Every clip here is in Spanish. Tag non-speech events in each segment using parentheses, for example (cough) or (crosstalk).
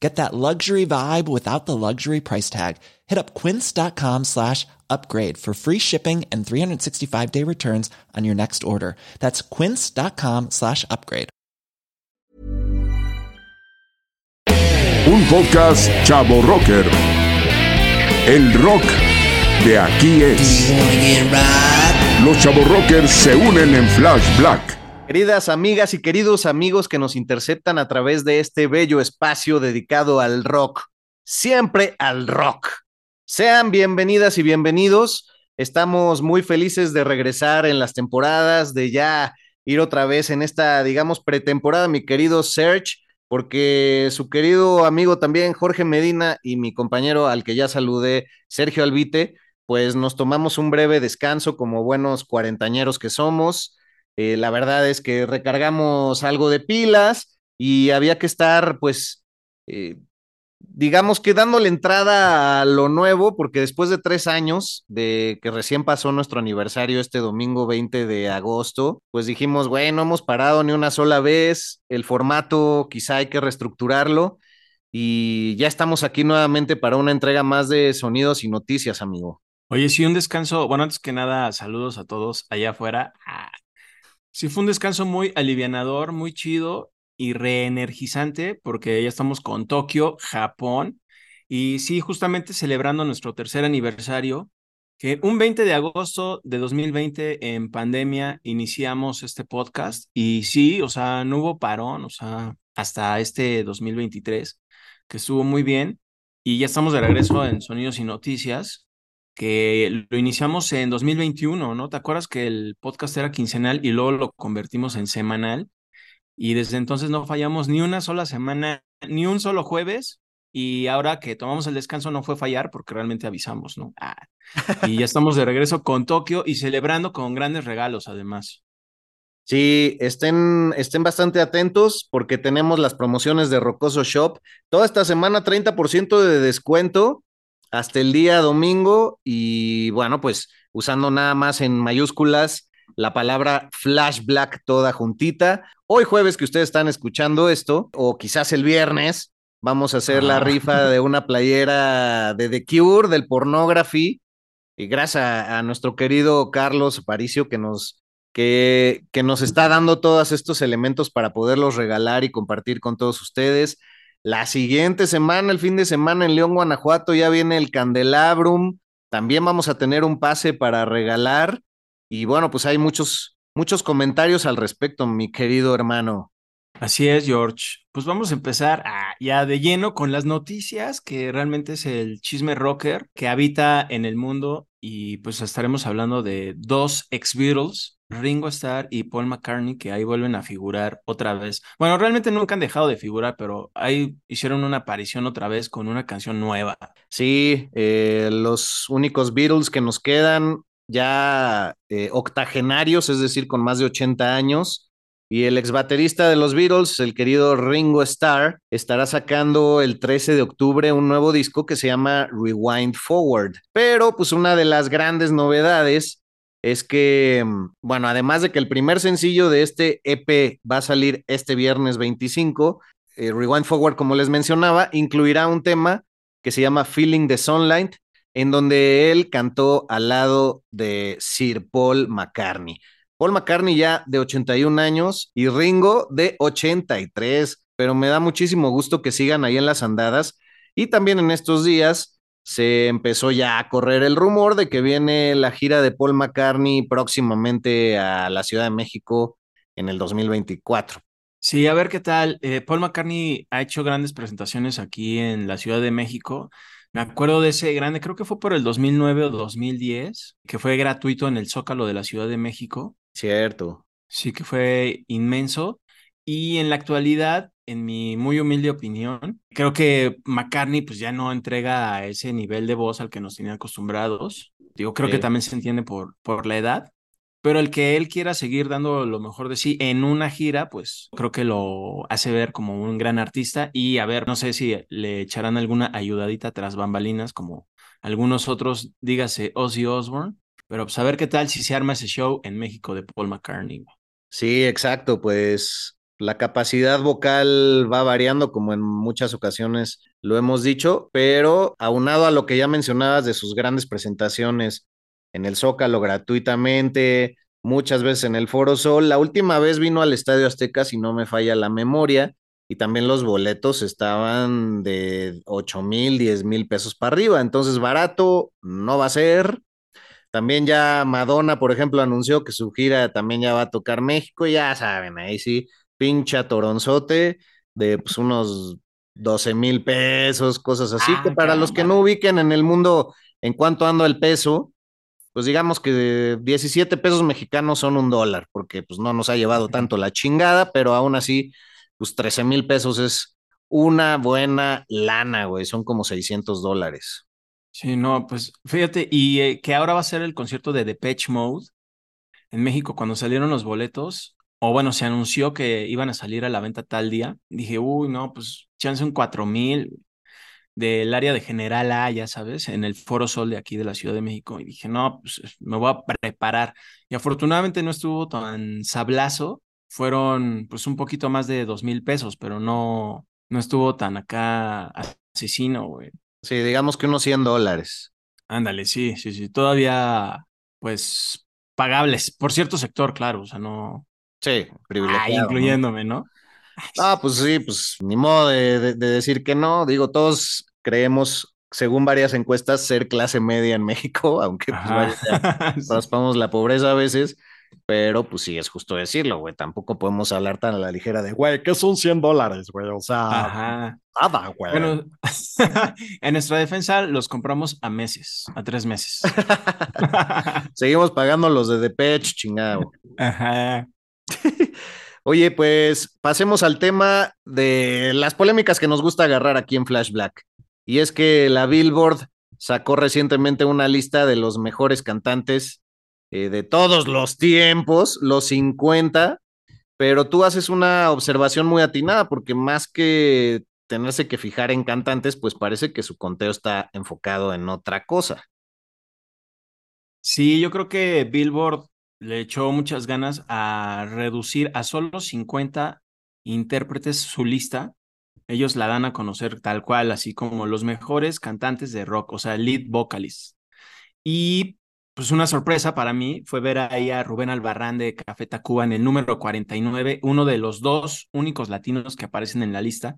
Get that luxury vibe without the luxury price tag. Hit up quince.com slash upgrade for free shipping and 365-day returns on your next order. That's quince.com slash upgrade. Un podcast Chavo Rocker. El rock de aquí es. Los Chavo Rockers se unen en Flash Black. Queridas amigas y queridos amigos que nos interceptan a través de este bello espacio dedicado al rock, siempre al rock. Sean bienvenidas y bienvenidos. Estamos muy felices de regresar en las temporadas, de ya ir otra vez en esta, digamos, pretemporada, mi querido Serge, porque su querido amigo también, Jorge Medina, y mi compañero al que ya saludé, Sergio Albite, pues nos tomamos un breve descanso como buenos cuarentañeros que somos eh, la verdad es que recargamos algo de pilas y había que estar, pues, eh, digamos que dándole entrada a lo nuevo, porque después de tres años de que recién pasó nuestro aniversario este domingo 20 de agosto, pues dijimos, bueno, no hemos parado ni una sola vez, el formato quizá hay que reestructurarlo y ya estamos aquí nuevamente para una entrega más de sonidos y noticias, amigo. Oye, sí, un descanso, bueno, antes que nada, saludos a todos allá afuera. Sí, fue un descanso muy alivianador, muy chido y reenergizante porque ya estamos con Tokio, Japón. Y sí, justamente celebrando nuestro tercer aniversario, que un 20 de agosto de 2020 en pandemia iniciamos este podcast y sí, o sea, no hubo parón, o sea, hasta este 2023, que estuvo muy bien. Y ya estamos de regreso en Sonidos y Noticias que lo iniciamos en 2021, ¿no? ¿Te acuerdas que el podcast era quincenal y luego lo convertimos en semanal? Y desde entonces no fallamos ni una sola semana, ni un solo jueves. Y ahora que tomamos el descanso no fue fallar porque realmente avisamos, ¿no? Ah, y ya estamos de regreso con Tokio y celebrando con grandes regalos además. Sí, estén, estén bastante atentos porque tenemos las promociones de Rocoso Shop. Toda esta semana 30% de descuento hasta el día domingo y bueno, pues usando nada más en mayúsculas la palabra Flash Black toda juntita. Hoy jueves que ustedes están escuchando esto, o quizás el viernes, vamos a hacer la rifa (laughs) de una playera de The Cure, del Pornography, y gracias a, nuestro querido Carlos Aparicio que nos, que, que nos está dando todos estos elementos para poderlos regalar y compartir con todos ustedes. La siguiente semana, el fin de semana en León, Guanajuato, ya viene el Candelabrum. También vamos a tener un pase para regalar. Y bueno, pues hay muchos, muchos comentarios al respecto, mi querido hermano. Así es, George. Pues vamos a empezar ya de lleno con las noticias, que realmente es el chisme rocker que habita en el mundo. Y pues estaremos hablando de dos ex Beatles, Ringo Starr y Paul McCartney, que ahí vuelven a figurar otra vez. Bueno, realmente nunca han dejado de figurar, pero ahí hicieron una aparición otra vez con una canción nueva. Sí, eh, los únicos Beatles que nos quedan ya eh, octogenarios, es decir, con más de 80 años. Y el ex baterista de los Beatles, el querido Ringo Starr, estará sacando el 13 de octubre un nuevo disco que se llama Rewind Forward. Pero pues una de las grandes novedades es que, mm, bueno, además de que el primer sencillo de este EP va a salir este viernes 25, eh, Rewind Forward, como les mencionaba, incluirá un tema que se llama Feeling the Sunlight, en donde él cantó al lado de Sir Paul McCartney. Paul McCartney ya de 81 años y Ringo de 83, pero me da muchísimo gusto que sigan ahí en las andadas. Y también en estos días se empezó ya a correr el rumor de que viene la gira de Paul McCartney próximamente a la Ciudad de México en el 2024. Sí, a ver qué tal. Eh, Paul McCartney ha hecho grandes presentaciones aquí en la Ciudad de México. Me acuerdo de ese grande, creo que fue por el 2009 o 2010, que fue gratuito en el Zócalo de la Ciudad de México. Cierto. Sí, que fue inmenso. Y en la actualidad, en mi muy humilde opinión, creo que McCartney pues ya no entrega ese nivel de voz al que nos tenía acostumbrados. Digo, creo que también se entiende por, por la edad, pero el que él quiera seguir dando lo mejor de sí en una gira, pues creo que lo hace ver como un gran artista y a ver, no sé si le echarán alguna ayudadita tras bambalinas como algunos otros, dígase Ozzy Osbourne, pero pues a ver qué tal si se arma ese show en México de Paul McCartney. Sí, exacto, pues la capacidad vocal va variando, como en muchas ocasiones lo hemos dicho, pero aunado a lo que ya mencionabas de sus grandes presentaciones en el Zócalo gratuitamente, muchas veces en el Foro Sol, la última vez vino al Estadio Azteca, si no me falla la memoria, y también los boletos estaban de 8 mil, 10 mil pesos para arriba, entonces barato no va a ser. También ya Madonna, por ejemplo, anunció que su gira también ya va a tocar México, ya saben, ahí sí, pincha toronzote de pues, unos 12 mil pesos, cosas así, que ah, para los que no ubiquen en el mundo en cuanto anda el peso, pues digamos que 17 pesos mexicanos son un dólar, porque pues no nos ha llevado tanto la chingada, pero aún así, pues 13 mil pesos es una buena lana, güey, son como 600 dólares. Sí, no, pues fíjate, y eh, que ahora va a ser el concierto de Depeche Mode en México, cuando salieron los boletos, o bueno, se anunció que iban a salir a la venta tal día, dije, uy, no, pues chance un 4000 del área de General A, ya sabes, en el Foro Sol de aquí de la Ciudad de México. Y dije, no, pues me voy a preparar. Y afortunadamente no estuvo tan sablazo, fueron pues un poquito más de dos mil pesos, pero no, no estuvo tan acá asesino, güey. Sí, digamos que unos 100 dólares. Ándale, sí, sí, sí, todavía pues pagables por cierto sector, claro, o sea, no, Sí, privilegiado. Ah, incluyéndome, ¿no? Ah, pues sí, pues ni modo de, decir que no. Digo, todos creemos, según varias encuestas, ser clase media en México, (laughs) aunque pues vaya, (laughs) raspamos la pobreza a veces. Pero pues sí, es justo decirlo, güey. Tampoco podemos hablar tan a la ligera de, güey, ¿qué son 100 dólares, güey? O sea, nada, güey. Bueno, (laughs) en nuestra defensa los compramos a meses, a tres meses. Seguimos pagando los de Depeche, chingado. Ajá. Oye, pues pasemos al tema de las polémicas que nos gusta agarrar aquí en Flash Black. Y es que la Billboard sacó recientemente una lista de los mejores cantantes eh, de todos los tiempos, los 50, pero tú haces una observación muy atinada porque más que tenerse que fijar en cantantes, pues parece que su conteo está enfocado en otra cosa. Sí, yo creo que Billboard le echó muchas ganas a reducir a solo 50 intérpretes su lista. Ellos la dan a conocer tal cual, así como los mejores cantantes de rock, o sea, lead vocalists. Y pues una sorpresa para mí fue ver ahí a Rubén Albarrán de Café Tacuba en el número 49, uno de los dos únicos latinos que aparecen en la lista.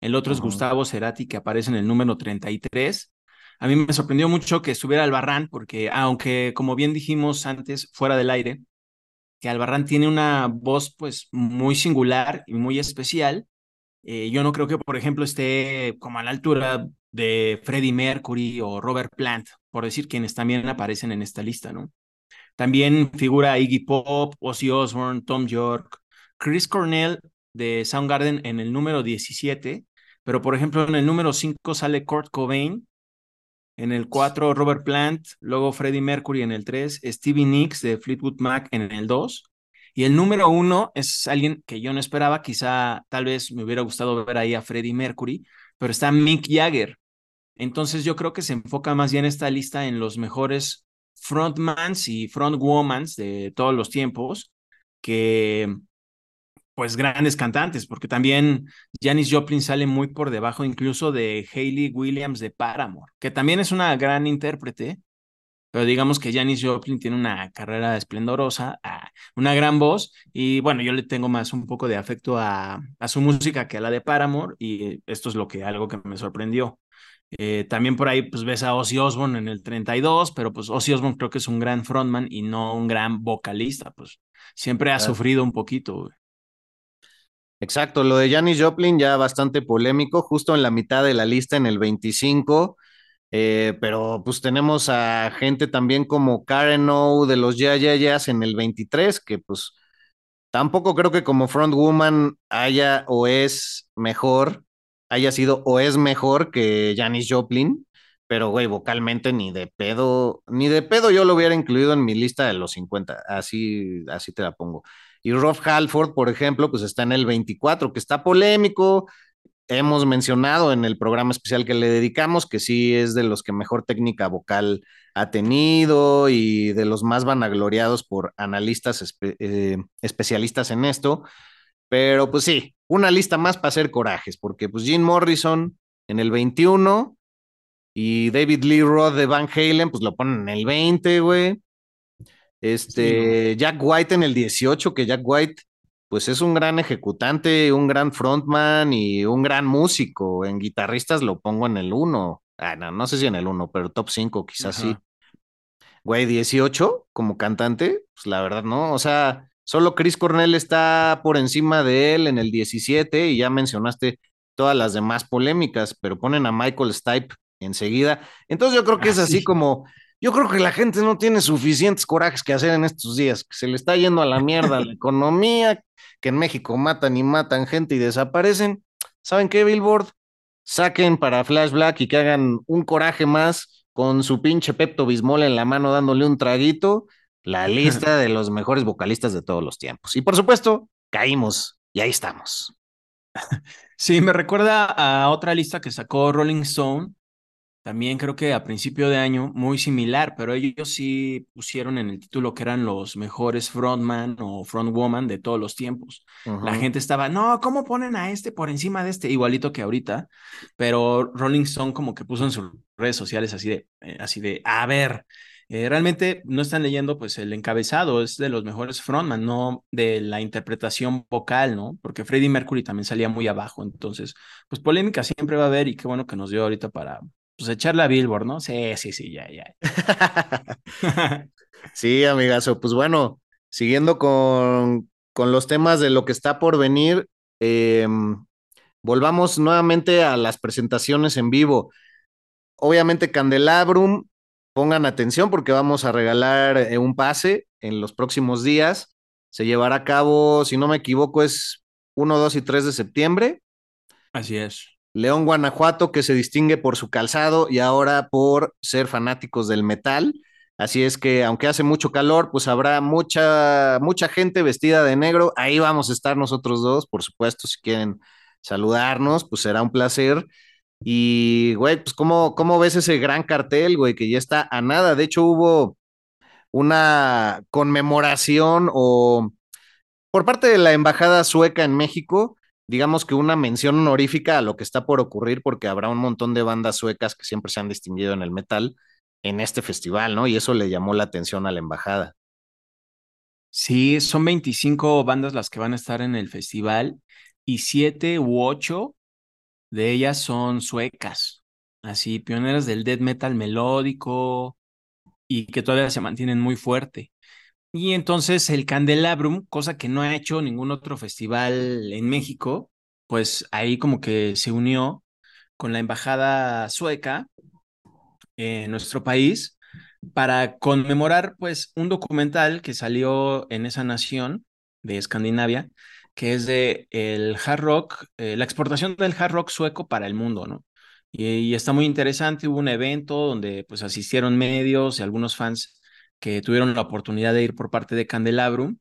El otro es Gustavo Cerati, que aparece en el número 33. A mí me sorprendió mucho que estuviera Albarrán, porque aunque, como bien dijimos antes, fuera del aire, que Albarrán tiene una voz pues muy singular y muy especial, eh, yo no creo que, por ejemplo, esté como a la altura de Freddie Mercury o Robert Plant, por decir quienes también aparecen en esta lista, ¿no? También figura Iggy Pop, Ozzy Osbourne, Tom York, Chris Cornell de Soundgarden en el número 17, pero por ejemplo en el número 5 sale Kurt Cobain, en el 4, Robert Plant, luego Freddie Mercury en el 3, Stevie Nicks de Fleetwood Mac en el 2. Y el número 1 es alguien que yo no esperaba, quizá tal vez me hubiera gustado ver ahí a Freddie Mercury, pero está Mick Jagger. Entonces yo creo que se enfoca más bien esta lista en los mejores frontmans y frontwomans de todos los tiempos, que pues grandes cantantes, porque también Janis Joplin sale muy por debajo incluso de Hayley Williams de Paramore, que también es una gran intérprete, pero digamos que Janis Joplin tiene una carrera esplendorosa, ah, una gran voz, y bueno, yo le tengo más un poco de afecto a, a, su música que a la de Paramore, y esto es lo que algo que me sorprendió. Eh, también por ahí pues ves a Ozzy Osbourne en el 32, pero pues Ozzy Osbourne creo que es un gran frontman y no un gran vocalista, pues siempre ha sufrido un poquito. Exacto, lo de Janis Joplin ya bastante polémico, justo en la mitad de la lista en el 25, eh, pero pues tenemos a gente también como Karen O de los Ya Ya en el 23, que pues tampoco creo que como frontwoman haya o es mejor, haya sido o es mejor que Janis Joplin, pero güey, vocalmente ni de pedo, ni de pedo yo lo hubiera incluido en mi lista de los 50, así, así te la pongo. Y Rolf Halford, por ejemplo, pues está en el 24, que está polémico. Hemos mencionado en el programa especial que le dedicamos que sí es de los que mejor técnica vocal ha tenido y de los más vanagloriados por analistas eh, especialistas en esto. Pero pues sí, una lista más para hacer corajes, porque pues Jim Morrison en el 21 y David Lee Roth de Van Halen, pues lo ponen en el 20, güey. Este, Jack White en el 18, que Jack White, pues es un gran ejecutante, un gran frontman y un gran músico. En guitarristas lo pongo en el 1. Ah, no, no sé si en el 1, pero top 5 quizás sí. Güey, 18 como cantante, pues la verdad no. O sea, solo Chris Cornell está por encima de él en el 17 y ya mencionaste todas las demás polémicas, pero ponen a Michael Stipe enseguida. Entonces yo creo que es ah, así como yo creo que la gente no tiene suficientes corajes que hacer en estos días, que se le está yendo a la mierda la (laughs) economía, que en México matan y matan gente y desaparecen. ¿Saben qué, Billboard? Saquen para Flash Black y que hagan un coraje más con su pinche Pepto Bismol en la mano dándole un traguito, la (laughs) lista de los mejores vocalistas de todos los tiempos. Y por supuesto, caímos y ahí estamos. (laughs) Sí, me recuerda a otra lista que sacó Rolling Stone también creo que a principio de año, muy similar, pero ellos sí pusieron en el título que eran los mejores frontman o frontwoman de todos los tiempos. La gente estaba, no, ¿cómo ponen a este por encima de este? Igualito que ahorita, pero Rolling Stone como que puso en sus redes sociales así de, eh, así de, a ver, eh, realmente no están leyendo pues el encabezado, es de los mejores frontman, no de la interpretación vocal, ¿no? Porque Freddie Mercury también salía muy abajo, entonces, pues polémica siempre va a haber y qué bueno que nos dio ahorita para pues echarle a Billboard, ¿no? Sí, sí, sí, ya, ya. (laughs) sí, amigazo. Pues bueno, siguiendo con, con, los temas de lo que está por venir, em, volvamos nuevamente a las presentaciones en vivo. Obviamente, Candelabrum, pongan atención porque vamos a regalar eh, un pase en los próximos días. Se llevará a cabo, si no me equivoco, es 1, 2 y 3 de septiembre. Así es. León, Guanajuato, que se distingue por su calzado y ahora por ser fanáticos del metal. Así es que, aunque hace mucho calor, pues habrá mucha, mucha gente vestida de negro. Ahí vamos a estar nosotros dos, por supuesto, si quieren saludarnos, pues será un placer. Y, güey, pues, ¿cómo, ¿cómo ves ese gran cartel, güey, que ya está a nada? De hecho, hubo una conmemoración o por parte de la Embajada Sueca en México, digamos que una mención honorífica a lo que está por ocurrir, porque habrá un montón de bandas suecas que siempre se han distinguido en el metal en este festival, ¿no? Y eso le llamó la atención a la embajada. Sí, son 25 bandas las que van a estar en el festival y siete u ocho de ellas son suecas, así pioneras del death metal melódico y que todavía se mantienen muy fuerte. Y entonces el Candelabrum, cosa que no ha hecho ningún otro festival en México, pues ahí como que se unió con la embajada sueca en nuestro país para conmemorar pues un documental que salió en esa nación de Escandinavia, que es de el hard rock, eh, la exportación del hard rock sueco para el mundo, ¿no? Y, y, está muy interesante, hubo un evento donde pues asistieron medios y algunos fans que tuvieron la oportunidad de ir por parte de Candelabrum.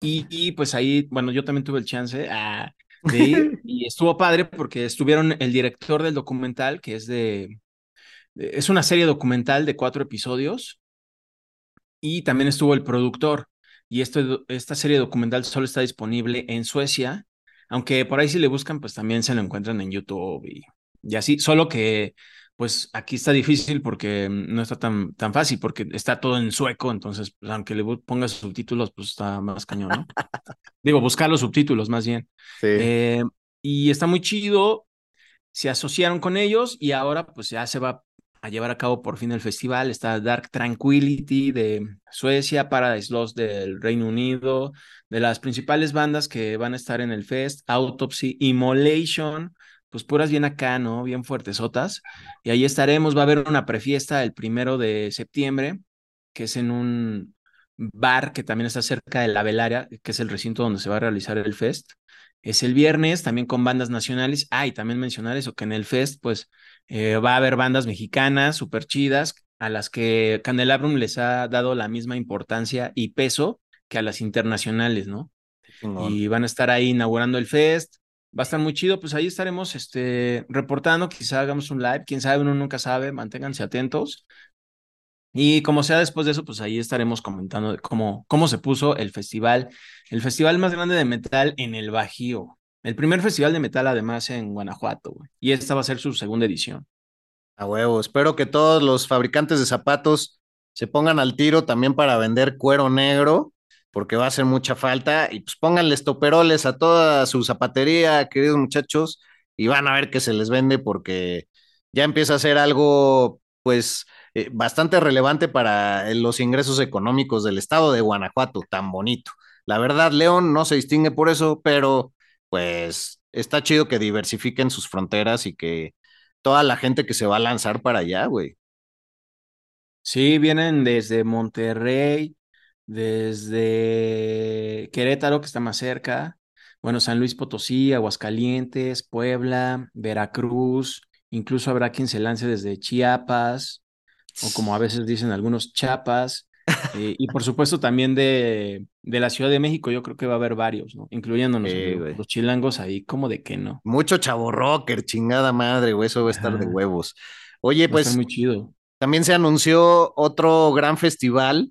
Y, pues ahí, bueno, yo también tuve el chance ah, de ir (laughs) y estuvo padre porque estuvieron el director del documental, que es de, es una serie documental de cuatro episodios, y también estuvo el productor. Y esto, esta serie documental solo está disponible en Suecia, aunque por ahí si le buscan, pues también se lo encuentran en YouTube y, y así, solo que pues aquí está difícil porque mm, no está tan, tan fácil, porque está todo en sueco, entonces, pues, aunque le pongas subtítulos, pues está más cañón, ¿no? Digo, buscar los subtítulos más bien. Sí. Eh, y está muy chido. se asociaron con ellos y ahora pues ya se va a llevar a cabo por fin el festival. Está Dark Tranquility de Suecia, Paradise Lost del Reino Unido, de las principales bandas que van a estar en el fest, Autopsy, Immolation, pues puras bien acá, ¿no? Bien fuertesotas. Y ahí estaremos, va a haber una prefiesta el primero de septiembre, que es en un bar que también está cerca de la Velaria, que es el recinto donde se va a realizar el fest. Es el viernes, también con bandas nacionales. Ah, y también mencionar eso, que en el fest, pues, eh, va a haber bandas mexicanas súper chidas, a las que Candelabrum les ha dado la misma importancia y peso que a las internacionales, ¿no? Y van a estar ahí inaugurando el fest. Va a estar muy chido, pues ahí estaremos este, reportando, quizá hagamos un live, quién sabe, uno nunca sabe, manténganse atentos. Y como sea después de eso, pues ahí estaremos comentando cómo, cómo se puso el festival, el festival más grande de metal en el Bajío. El primer festival de metal además en Guanajuato. Y esta va a ser su segunda edición. A huevo, espero que todos los fabricantes de zapatos se pongan al tiro también para vender cuero negro, porque va a hacer mucha falta. Y pues pónganle estoperoles a toda su zapatería, queridos muchachos, y van a ver que se les vende porque ya empieza a ser algo, pues, eh, bastante relevante para eh, los ingresos económicos del estado de Guanajuato, tan bonito. La verdad, León no se distingue por eso, pero pues está chido que diversifiquen sus fronteras y que toda la gente que se va a lanzar para allá, güey. Sí, vienen desde Monterrey, desde Querétaro, que está más cerca, bueno, San Luis Potosí, Aguascalientes, Puebla, Veracruz, incluso habrá quien se lance desde Chiapas, o como a veces dicen algunos chapas, eh, y por supuesto también de, de, la Ciudad de México, yo creo que va a haber varios, ¿no? Incluyéndonos los chilangos ahí, como de que no. Mucho chavo rocker, chingada madre, güey, eso va a estar de huevos. Oye, pues. muy chido. También se anunció otro gran festival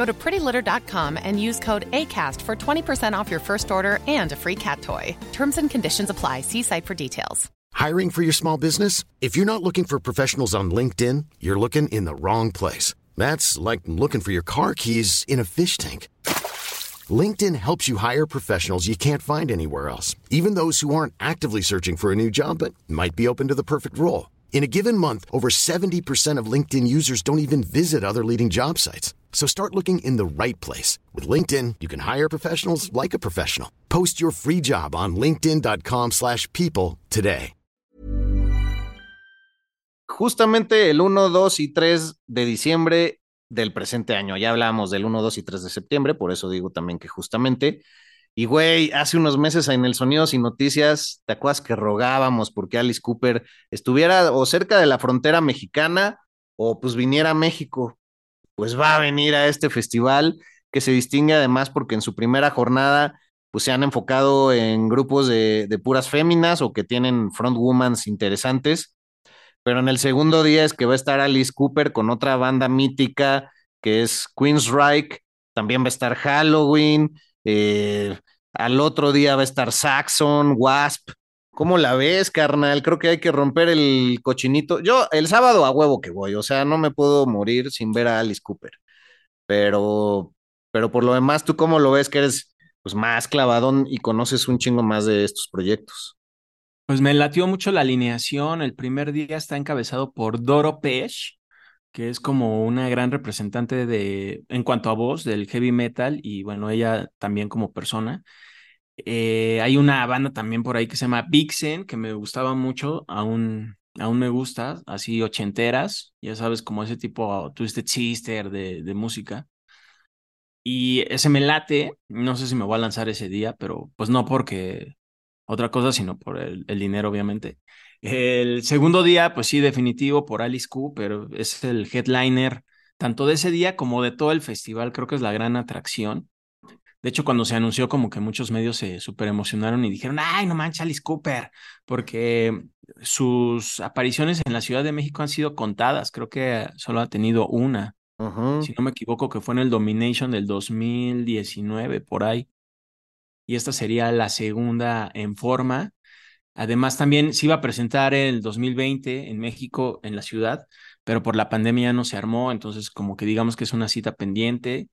Go to prettylitter.com and use code ACAST for 20% off your first order and a free cat toy. Terms and conditions apply. See site for details. Hiring for your small business? If you're not looking for professionals on LinkedIn, you're looking in the wrong place. That's like looking for your car keys in a fish tank. LinkedIn helps you hire professionals you can't find anywhere else, even those who aren't actively searching for a new job but might be open to the perfect role. In a given month, over 70% of LinkedIn users don't even visit other leading job sites. So start looking in the right place. With LinkedIn, you can hire professionals like a professional. Post your free job on linkedin.com slash people today. Justamente el 1, 2 y 3 de diciembre del presente año. Ya hablamos del 1, 2 y 3 de septiembre, por eso digo también que justamente... Y güey, hace unos meses en el Sonidos y Noticias, ¿te acuerdas que rogábamos porque Alice Cooper estuviera o cerca de la frontera mexicana o pues viniera a México? Pues va a venir a este festival que se distingue además porque en su primera jornada pues se han enfocado en grupos de, puras féminas o que tienen frontwomans interesantes. Pero en el segundo día es que va a estar Alice Cooper con otra banda mítica que es Queensryche, también va a estar Halloween, eh, al otro día va a estar Saxon, Wasp, ¿Cómo la ves, carnal? Creo que hay que romper el cochinito. Yo el sábado a huevo que voy, o sea, no me puedo morir sin ver a Alice Cooper. Pero, pero por lo demás, ¿tú cómo lo ves que eres pues más clavadón y conoces un chingo más de estos proyectos? Pues me latió mucho la alineación. El primer día está encabezado por Doro Pesh, que es como una gran representante de, en cuanto a voz, del heavy metal y bueno, ella también como persona. Eh, hay una banda también por ahí que se llama Vixen, que me gustaba mucho, aún, aún me gusta, así ochenteras, ya sabes, como ese tipo Twisted Sister de, de música. Y ese me late, no sé si me voy a lanzar ese día, pero pues no porque otra cosa, sino por el, el dinero, obviamente. El segundo día, pues sí, definitivo por Alice Cooper, es el headliner tanto de ese día como de todo el festival, creo que es la gran atracción. De hecho, cuando se anunció, como que muchos medios se súper emocionaron y dijeron, ay, no manches, Alice Cooper, porque sus apariciones en la Ciudad de México han sido contadas, creo que solo ha tenido una, si no me equivoco, que fue en el Domination del 2019, por ahí. Y esta sería la segunda en forma. Además, también se iba a presentar el 2020 en México, en la ciudad, pero por la pandemia no se armó, entonces como que digamos que es una cita pendiente.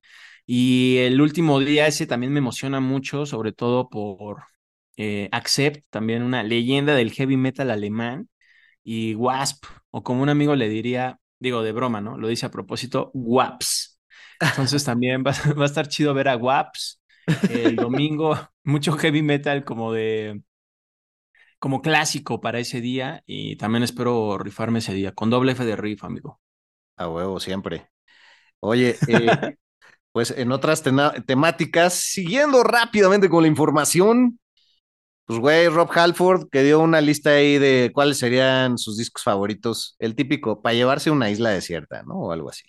Y el último día ese también me emociona mucho, sobre todo por eh, Accept, también una leyenda del heavy metal alemán, y Wasp, o como un amigo le diría, digo de broma, ¿no? Lo dice a propósito, Waps. Entonces también va, (laughs) va a estar chido ver a Waps el (laughs) domingo, mucho heavy metal como de como clásico para ese día y también espero rifarme ese día con doble F de riff, amigo. A huevo, siempre. Oye, eh, (laughs) pues en otras temáticas, siguiendo rápidamente con la información, pues güey, Rob Halford que dio una lista ahí de cuáles serían sus discos favoritos, el típico, para llevarse a una isla desierta, ¿no? O algo así.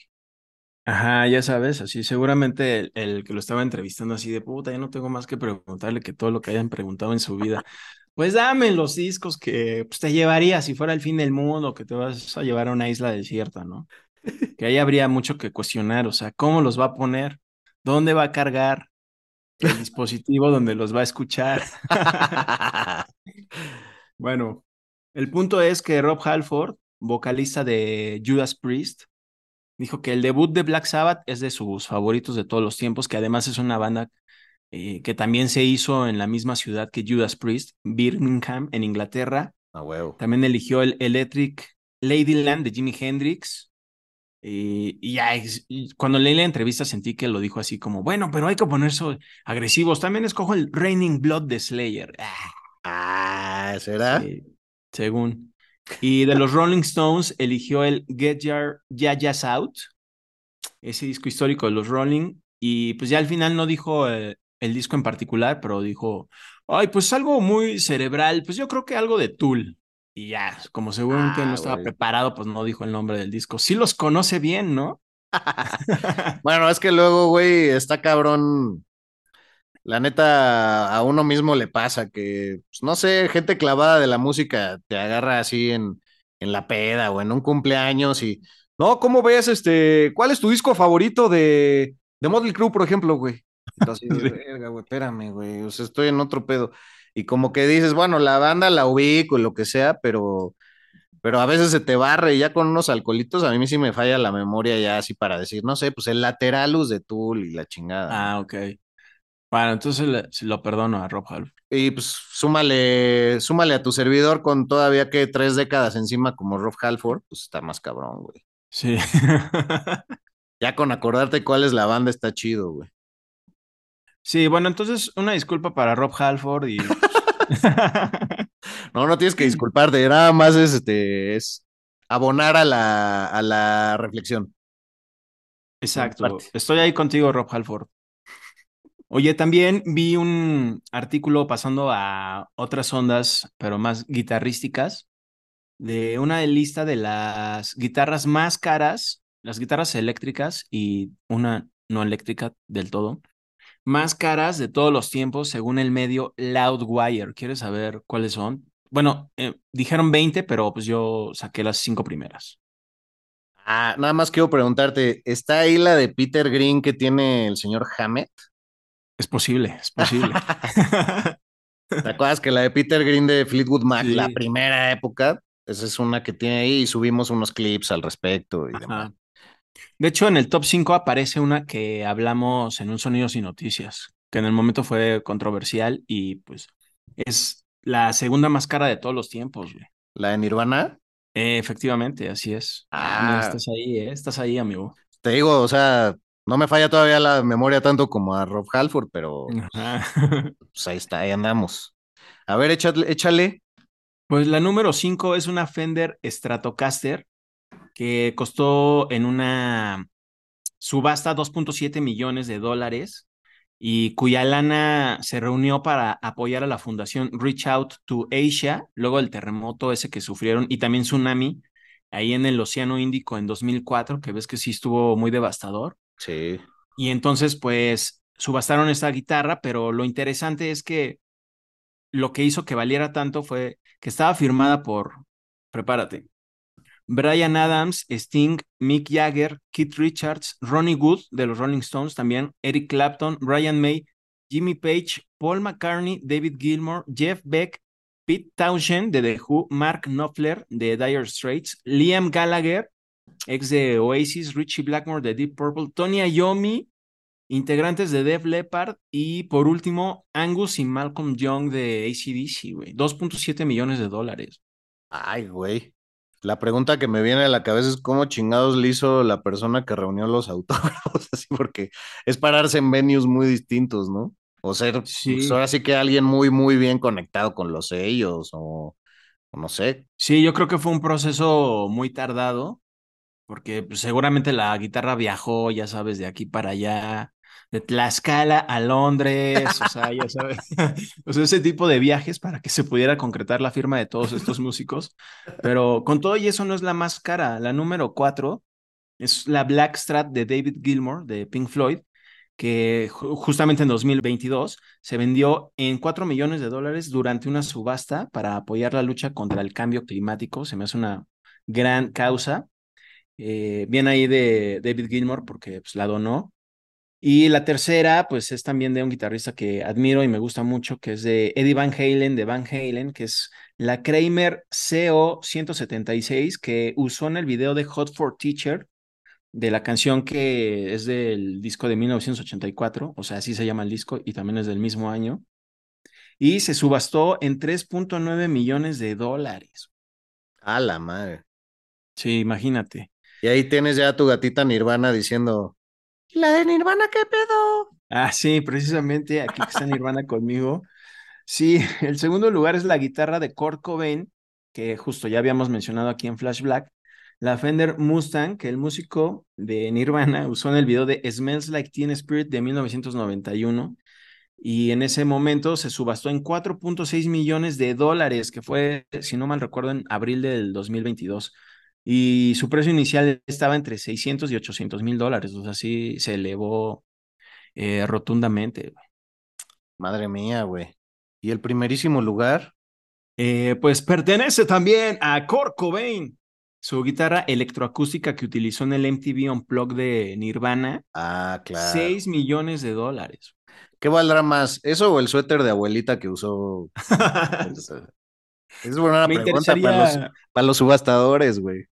Ajá, ya sabes, así seguramente el, que lo estaba entrevistando así de puta, ya no tengo más que preguntarle que todo lo que hayan preguntado en su vida. Pues dame los discos que pues, te llevaría si fuera el fin del mundo, que te vas a llevar a una isla desierta, ¿no? Que ahí habría mucho que cuestionar, o sea, ¿cómo los va a poner? ¿Dónde va a cargar el dispositivo donde los va a escuchar? (laughs) bueno, el punto es que Rob Halford, vocalista de Judas Priest, dijo que el debut de Black Sabbath es de sus favoritos de todos los tiempos, que además es una banda eh, que también se hizo en la misma ciudad que Judas Priest, Birmingham, en Inglaterra. Ah. También eligió el Electric Ladyland de Jimi Hendrix. Y, y ya, cuando leí la entrevista sentí que lo dijo así como, bueno, pero hay que ponerse agresivos. También escojo el Raining Blood de Slayer. Ah, ¿será? según. Y de los Rolling Stones eligió el Get Your Yayas Out, ese disco histórico de los Rolling. Y pues ya al final no dijo eh, el disco en particular, pero dijo, ay, pues algo muy cerebral, pues yo creo que algo de Tool. Y ya, como seguramente no Ah, estaba güey. preparado, pues no dijo el nombre del disco. Sí los conoce bien, ¿no? (laughs) Bueno, es que luego, güey, está cabrón. La neta, a uno mismo le pasa que, pues, no sé, gente clavada de la música te agarra así en, en la peda o en un cumpleaños y, no, ¿cómo ves este? ¿Cuál es tu disco favorito de, de Motley Crue, por ejemplo, güey? Entonces, (laughs) verga, güey, espérame, güey, o sea, estoy en otro pedo. Y como que dices, bueno, la banda la ubico y lo que sea, pero, pero a veces se te barre y ya con unos alcoholitos, a mí sí me falla la memoria ya así para decir, no sé, pues el Lateralus de Tool y la chingada. Ah, ok. Bueno, entonces le- lo perdono a Rob Halford. Y pues súmale, súmale a tu servidor con todavía que tres décadas encima como Rob Halford, pues está más cabrón, güey. Sí. (laughs) Ya con acordarte cuál es la banda está chido, güey. Sí, bueno, entonces una disculpa para Rob Halford y (laughs) No, no tienes que disculparte, nada más es, este, es abonar a la, a la reflexión. Exacto. Estoy ahí contigo, Rob Halford. Oye, también vi un artículo pasando a otras ondas, pero más guitarrísticas, de una lista de las guitarras más caras, las guitarras eléctricas y una no eléctrica del todo, más caras de todos los tiempos según el medio Loudwire. ¿Quieres saber cuáles son? Bueno, eh, dijeron 20, pero pues yo saqué las cinco primeras. Ah, nada más quiero preguntarte, ¿está ahí la de Peter Green que tiene el señor Hammett? Es posible, es posible. (laughs) (laughs) ¿Te acuerdas que la de Peter Green de Fleetwood Mac, Sí. la primera época? Esa es una que tiene ahí y subimos unos clips al respecto y demás. De hecho, en el top 5 aparece una que hablamos en un Sonidos y Noticias, que en el momento fue controversial y pues es la segunda más cara de todos los tiempos, güey. La de Nirvana, Eh, efectivamente, así es. Ah, estás ahí, ¿eh? Estás ahí, amigo. te digo, o sea, no me falla todavía la memoria tanto como a Rob Halford, pero pues ahí está, ahí andamos. A ver, échale, échale. Pues la número 5 es una Fender Stratocaster que costó en una subasta 2.7 millones de dólares y cuya lana se reunió para apoyar a la fundación Reach Out to Asia, luego del terremoto ese que sufrieron y también tsunami ahí en el Océano Índico en 2004, que ves que sí estuvo muy devastador. Sí. Y entonces, pues, subastaron esta guitarra, pero lo interesante es que lo que hizo que valiera tanto fue que estaba firmada por, prepárate, Brian Adams, Sting, Mick Jagger, Keith Richards, Ronnie Wood de los Rolling Stones también, Eric Clapton, Brian May, Jimmy Page, Paul McCartney, David Gilmour, Jeff Beck, Pete Townshend de The Who, Mark Knopfler de Dire Straits, Liam Gallagher, ex de Oasis, Richie Blackmore de Deep Purple, Tony Iommi, integrantes de Def Leppard y por último Angus y Malcolm Young de ACDC, güey. 2.7 millones de dólares. Ay, güey. La pregunta que me viene a la cabeza es cómo chingados le hizo la persona que reunió los (laughs) autógrafos, así porque es pararse en venues muy distintos, ¿no? O ser, Sí. pues ahora sí que alguien muy, muy bien conectado con los sellos, o, o no sé. Sí, yo creo que fue un proceso muy tardado, porque pues, seguramente la guitarra viajó, ya sabes, de aquí para allá, de Tlaxcala a Londres, o sea, ya sabes, (laughs) o sea, ese tipo de viajes para que se pudiera concretar la firma de todos estos músicos. Pero con todo y eso no es la más cara. La número cuatro es la Black Strat de David Gilmour de Pink Floyd, que ju- justamente en 2022 se vendió en 4 millones de dólares durante una subasta para apoyar la lucha contra el cambio climático. Se me hace una gran causa. Eh, bien ahí de David Gilmour porque pues, la donó. Y la tercera, pues es también de un guitarrista que admiro y me gusta mucho, que es de Eddie Van Halen, de Van Halen, que es la Kramer CO176, que usó en el video de Hot for Teacher, de la canción que es del disco de 1984, o sea, así se llama el disco y también es del mismo año. Y se subastó en 3.9 millones de dólares. A la madre. Sí, imagínate. Y ahí tienes ya a tu gatita Nirvana diciendo, "¿Y la de Nirvana qué pedo? Ah, sí, precisamente aquí está Nirvana conmigo. Sí, el segundo lugar es la guitarra de Kurt Cobain, que justo ya habíamos mencionado aquí en Flash Black. La Fender Mustang, que el músico de Nirvana (laughs) usó en el video de Smells Like Teen Spirit de 1991. Y en ese momento se subastó en 4.6 millones de dólares, que fue, si no mal recuerdo, en abril del 2022. Y su precio inicial estaba entre 600 y 800 mil dólares. O sea, sí se elevó eh, rotundamente. Madre mía, güey. ¿Y el primerísimo lugar? Eh, pues pertenece también a Kurt Cobain. Su guitarra electroacústica que utilizó en el MTV Unplugged de Nirvana, Ah, claro. 6 millones de dólares. ¿Qué valdrá más? ¿Eso o el suéter de abuelita que usó? (laughs) Es buena Me pregunta para los, interesaría- para los subastadores, güey.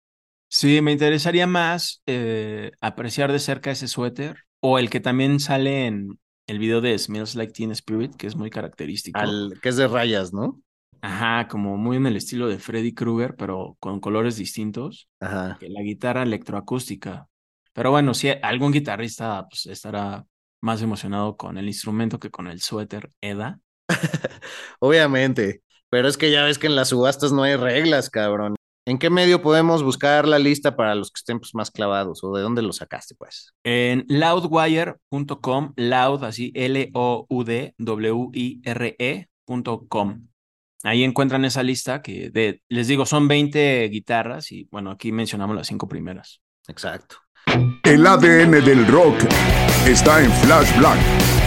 Sí, me interesaría más eh, apreciar de cerca ese suéter o el que también sale en el video de Smells Like Teen Spirit, que es muy característico. Al, que es de rayas, ¿no? Ajá, como muy en el estilo de Freddy Krueger, pero con colores distintos. Ajá. que la guitarra electroacústica. Pero bueno, si algún guitarrista pues, estará más emocionado con el instrumento que con el suéter EDA. (laughs) Obviamente. Pero es que ya ves que en las subastas no hay reglas, cabrón. ¿En qué medio podemos buscar la lista para los que estén pues, más clavados? ¿O de dónde lo sacaste, pues? En loudwire.com, loud, así L-O-U-D-W-I-R-E.com. Ahí encuentran esa lista que de, les digo, son 20 guitarras y bueno, aquí mencionamos las cinco primeras. Exacto. El ADN del rock está en Flash Black.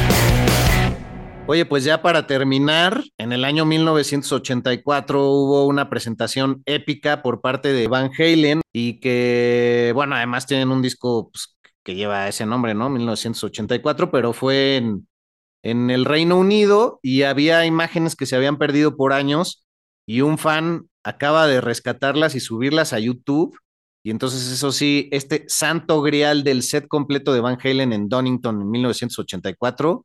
Oye, pues ya para terminar, en el año 1984 hubo una presentación épica por parte de Van Halen y que, bueno, además tienen un disco pues, que lleva ese nombre, ¿no? 1984, pero fue en, en el Reino Unido y había imágenes que se habían perdido por años y un fan acaba de rescatarlas y subirlas a YouTube. Y entonces, eso sí, este santo grial del set completo de Van Halen en Donington en 1984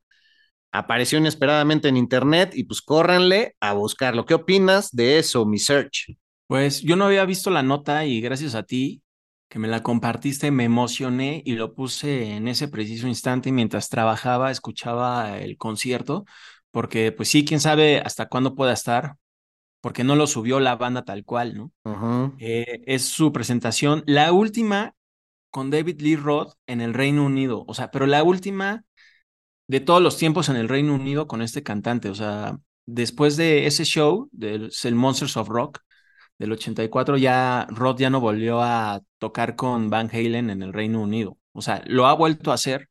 apareció inesperadamente en internet y pues córranle a buscarlo. ¿Qué opinas de eso, mi search? Pues yo no había visto la nota y gracias a ti que me la compartiste, me emocioné y lo puse en ese preciso instante mientras trabajaba, escuchaba el concierto, porque pues sí, quién sabe hasta cuándo pueda estar, porque no lo subió la banda tal cual, ¿no? Eh, es su presentación, la última con David Lee Roth en el Reino Unido, o sea, pero la última de todos los tiempos en el Reino Unido con este cantante, o sea, después de ese show, del el Monsters of Rock, del 84 ya Rod ya no volvió a tocar con Van Halen en el Reino Unido. O sea, lo ha vuelto a hacer,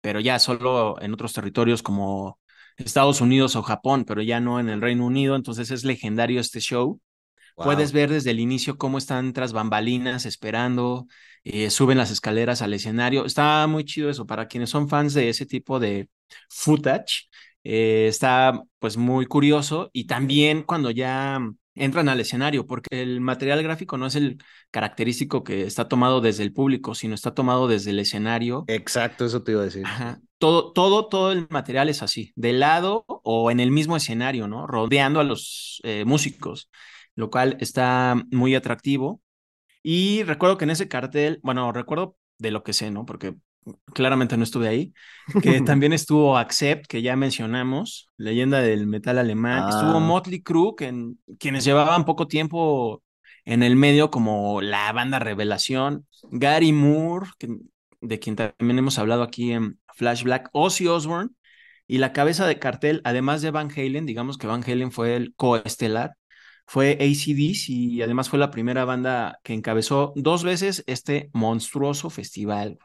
pero ya solo en otros territorios como Estados Unidos o Japón, pero ya no en el Reino Unido. Entonces es legendario este show. Puedes ver desde el inicio cómo están tras bambalinas esperando, eh, suben las escaleras al escenario. Está muy chido eso. Para quienes son fans de ese tipo de footage, eh, está pues muy curioso. Y también cuando ya entran al escenario, porque el material gráfico no es el característico que está tomado desde el público, sino está tomado desde el escenario. Exacto, eso te iba a decir. Todo, todo, todo el material es así, de lado o en el mismo escenario, ¿no? Rodeando a los eh, músicos, lo cual está muy atractivo. Y recuerdo que en ese cartel, bueno, recuerdo de lo que sé, ¿no? Porque claramente no estuve ahí, que (laughs) también estuvo Accept, que ya mencionamos, leyenda del metal alemán, estuvo ah. Motley Crue, que quienes llevaban poco tiempo en el medio como la banda revelación, Gary Moore, de quien también hemos hablado aquí en Flash Black, Ozzy Osbourne, y la cabeza de cartel, además de Van Halen, digamos que Van Halen fue el coestelar, fue ACDC y además fue la primera banda que encabezó dos veces este monstruoso festival.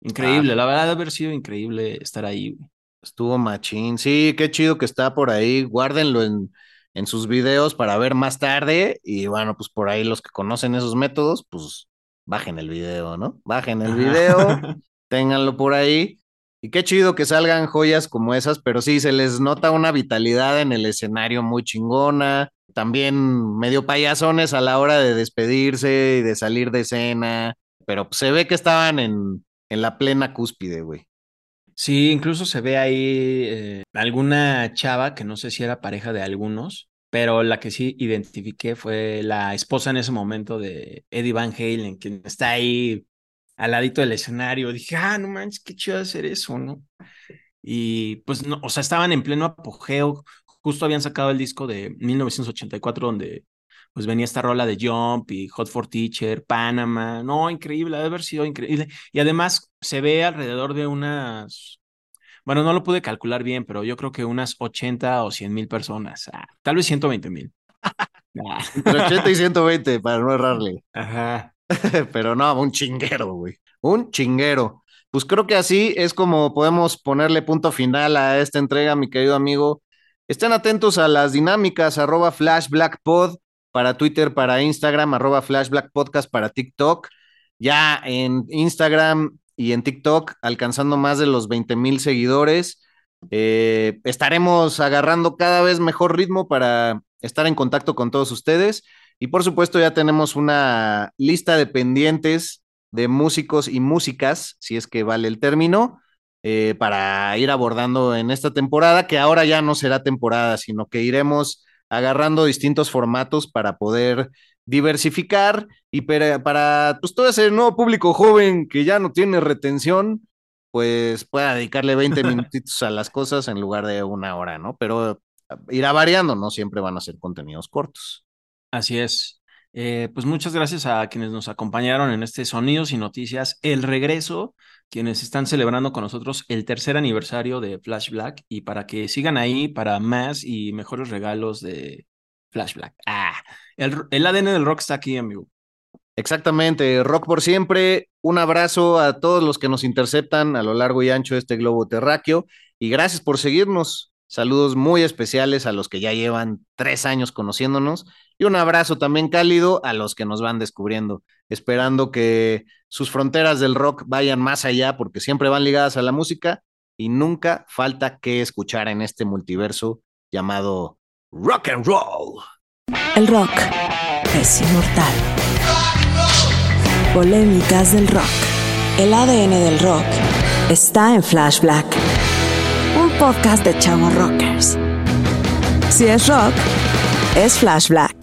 Increíble, la verdad, haber sido increíble estar ahí. Estuvo machín. Sí, qué chido que está por ahí. Guárdenlo en, en sus videos para ver más tarde. Y bueno, pues por ahí los que conocen esos métodos, pues bajen el video, ¿no? Bajen el video, (laughs) ténganlo por ahí. Y qué chido que salgan joyas como esas, pero sí, se les nota una vitalidad en el escenario muy chingona. También medio payasones a la hora de despedirse y de salir de escena. Pero se ve que estaban en, en la plena cúspide, güey. Sí, incluso se ve ahí eh, alguna chava que no sé si era pareja de algunos, pero la que sí identifiqué fue la esposa en ese momento de Eddie Van Halen, quien está ahí al ladito del escenario. Dije, ah, no manches, qué chido hacer eso, ¿no? Y pues, no, o sea, estaban en pleno apogeo. Justo habían sacado el disco de 1984 donde pues venía esta rola de Jump y Hot for Teacher, Panama, no, increíble, debe haber sido increíble. Y además se ve alrededor de unas, bueno, no lo pude calcular bien, pero yo creo que unas 80 o 100 mil personas, ah, tal vez 120 mil. 80 y 120 para no errarle. Ajá. (laughs) pero no, un chinguero, güey. Un chinguero. Pues creo que así es como podemos ponerle punto final a esta entrega, mi querido amigo. Estén atentos a las dinámicas, arroba flashblackpod para Twitter, para Instagram, arroba Flashback Podcast para TikTok. Ya en Instagram y en TikTok alcanzando más de los 20 mil seguidores. Eh, estaremos agarrando cada vez mejor ritmo para estar en contacto con todos ustedes. Y por supuesto ya tenemos una lista de pendientes de músicos y músicas, si es que vale el término, eh, para ir abordando en esta temporada, que ahora ya no será temporada, sino que iremos agarrando distintos formatos para poder diversificar y para, para pues, todo ese nuevo público joven que ya no tiene retención, pues pueda dedicarle 20 (laughs) minutitos a las cosas en lugar de una hora, ¿no? Pero irá variando, no siempre van a ser contenidos cortos. Así es. Eh, pues muchas gracias a quienes nos acompañaron en este Sonidos y Noticias, el regreso, quienes están celebrando con nosotros el tercer aniversario de Flash Black y para que sigan ahí para más y mejores regalos de Flash Black. Ah, el, el ADN del rock está aquí, amigo. Exactamente, rock por siempre. Un abrazo a todos los que nos interceptan a lo largo y ancho de este globo terráqueo y gracias por seguirnos. Saludos muy especiales a los que ya llevan tres años conociéndonos y un abrazo también cálido a los que nos van descubriendo, esperando que sus fronteras del rock vayan más allá porque siempre van ligadas a la música y nunca falta que escuchar en este multiverso llamado rock and roll. El rock es inmortal. Polémicas del rock. El ADN del rock está en Flash Black. Un podcast de chavos rockers. Si es rock, es Flash Black.